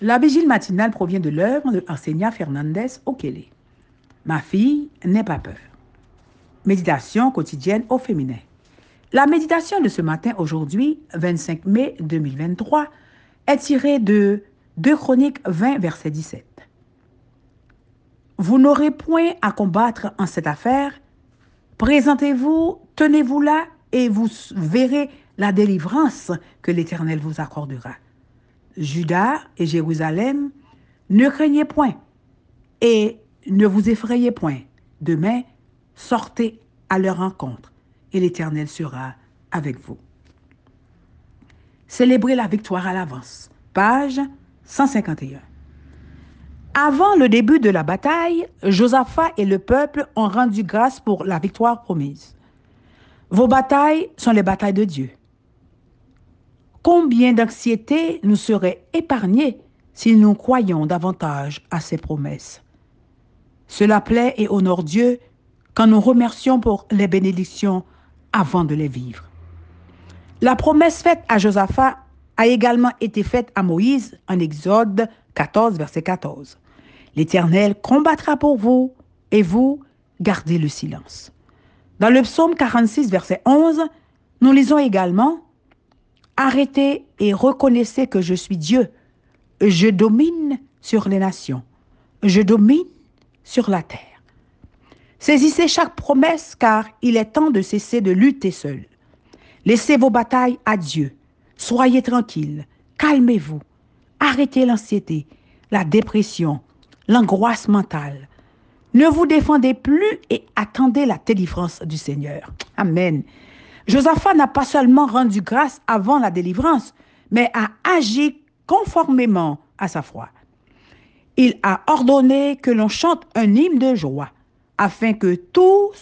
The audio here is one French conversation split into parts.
La vigile matinale provient de l'œuvre de Arsenia Fernandez Okele. Ma fille, n'aie pas peur. Méditation quotidienne au féminin. La méditation de ce matin, aujourd'hui, 25 mai 2023, est tirée de 2 Chroniques 20, verset 17. Vous n'aurez point à combattre en cette affaire. Présentez-vous, tenez-vous là, et vous verrez la délivrance que l'Éternel vous accordera. Judas et Jérusalem, ne craignez point et ne vous effrayez point. Demain, sortez à leur rencontre et l'Éternel sera avec vous. Célébrez la victoire à l'avance. Page 151. Avant le début de la bataille, Josaphat et le peuple ont rendu grâce pour la victoire promise. Vos batailles sont les batailles de Dieu. Combien d'anxiété nous serait épargnée si nous croyons davantage à ses promesses? Cela plaît et honore Dieu quand nous remercions pour les bénédictions avant de les vivre. La promesse faite à Josaphat a également été faite à Moïse en Exode 14, verset 14. L'Éternel combattra pour vous et vous gardez le silence. Dans le psaume 46, verset 11, nous lisons également Arrêtez et reconnaissez que je suis Dieu. Je domine sur les nations. Je domine sur la terre. Saisissez chaque promesse car il est temps de cesser de lutter seul. Laissez vos batailles à Dieu. Soyez tranquille. Calmez-vous. Arrêtez l'anxiété, la dépression, l'angoisse mentale. Ne vous défendez plus et attendez la délivrance du Seigneur. Amen. Josaphat n'a pas seulement rendu grâce avant la délivrance, mais a agi conformément à sa foi. Il a ordonné que l'on chante un hymne de joie, afin que tous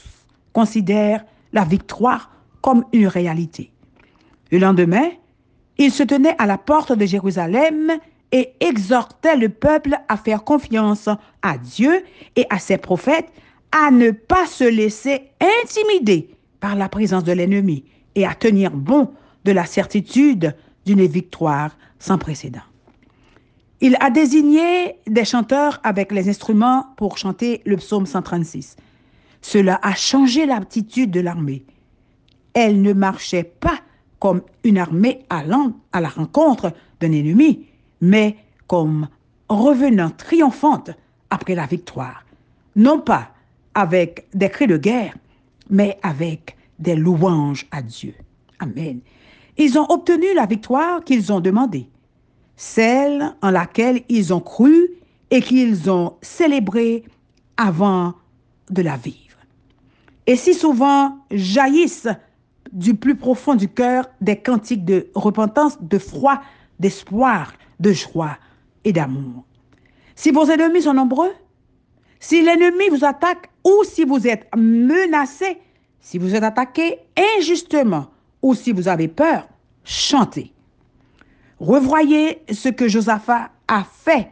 considèrent la victoire comme une réalité. Le lendemain, il se tenait à la porte de Jérusalem et exhortait le peuple à faire confiance à Dieu et à ses prophètes, à ne pas se laisser intimider par la présence de l'ennemi et à tenir bon de la certitude d'une victoire sans précédent. Il a désigné des chanteurs avec les instruments pour chanter le psaume 136. Cela a changé l'attitude de l'armée. Elle ne marchait pas comme une armée allant à la rencontre d'un ennemi, mais comme revenant triomphante après la victoire, non pas avec des cris de guerre, mais avec des louanges à Dieu. Amen. Ils ont obtenu la victoire qu'ils ont demandée, celle en laquelle ils ont cru et qu'ils ont célébrée avant de la vivre. Et si souvent jaillissent du plus profond du cœur des cantiques de repentance, de froid, d'espoir, de joie et d'amour. Si vos ennemis sont nombreux, si l'ennemi vous attaque ou si vous êtes menacé, si vous êtes attaqué injustement ou si vous avez peur, chantez. Revoyez ce que Josaphat a fait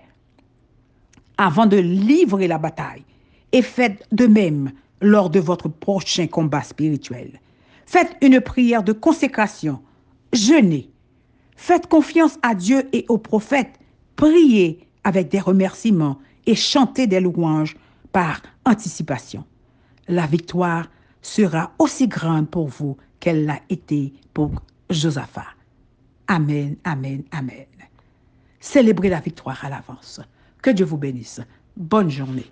avant de livrer la bataille et faites de même lors de votre prochain combat spirituel. Faites une prière de consécration, jeûnez, faites confiance à Dieu et aux prophètes, priez avec des remerciements et chantez des louanges par anticipation. La victoire sera aussi grande pour vous qu'elle l'a été pour Josaphat. Amen, amen, amen. Célébrez la victoire à l'avance. Que Dieu vous bénisse. Bonne journée.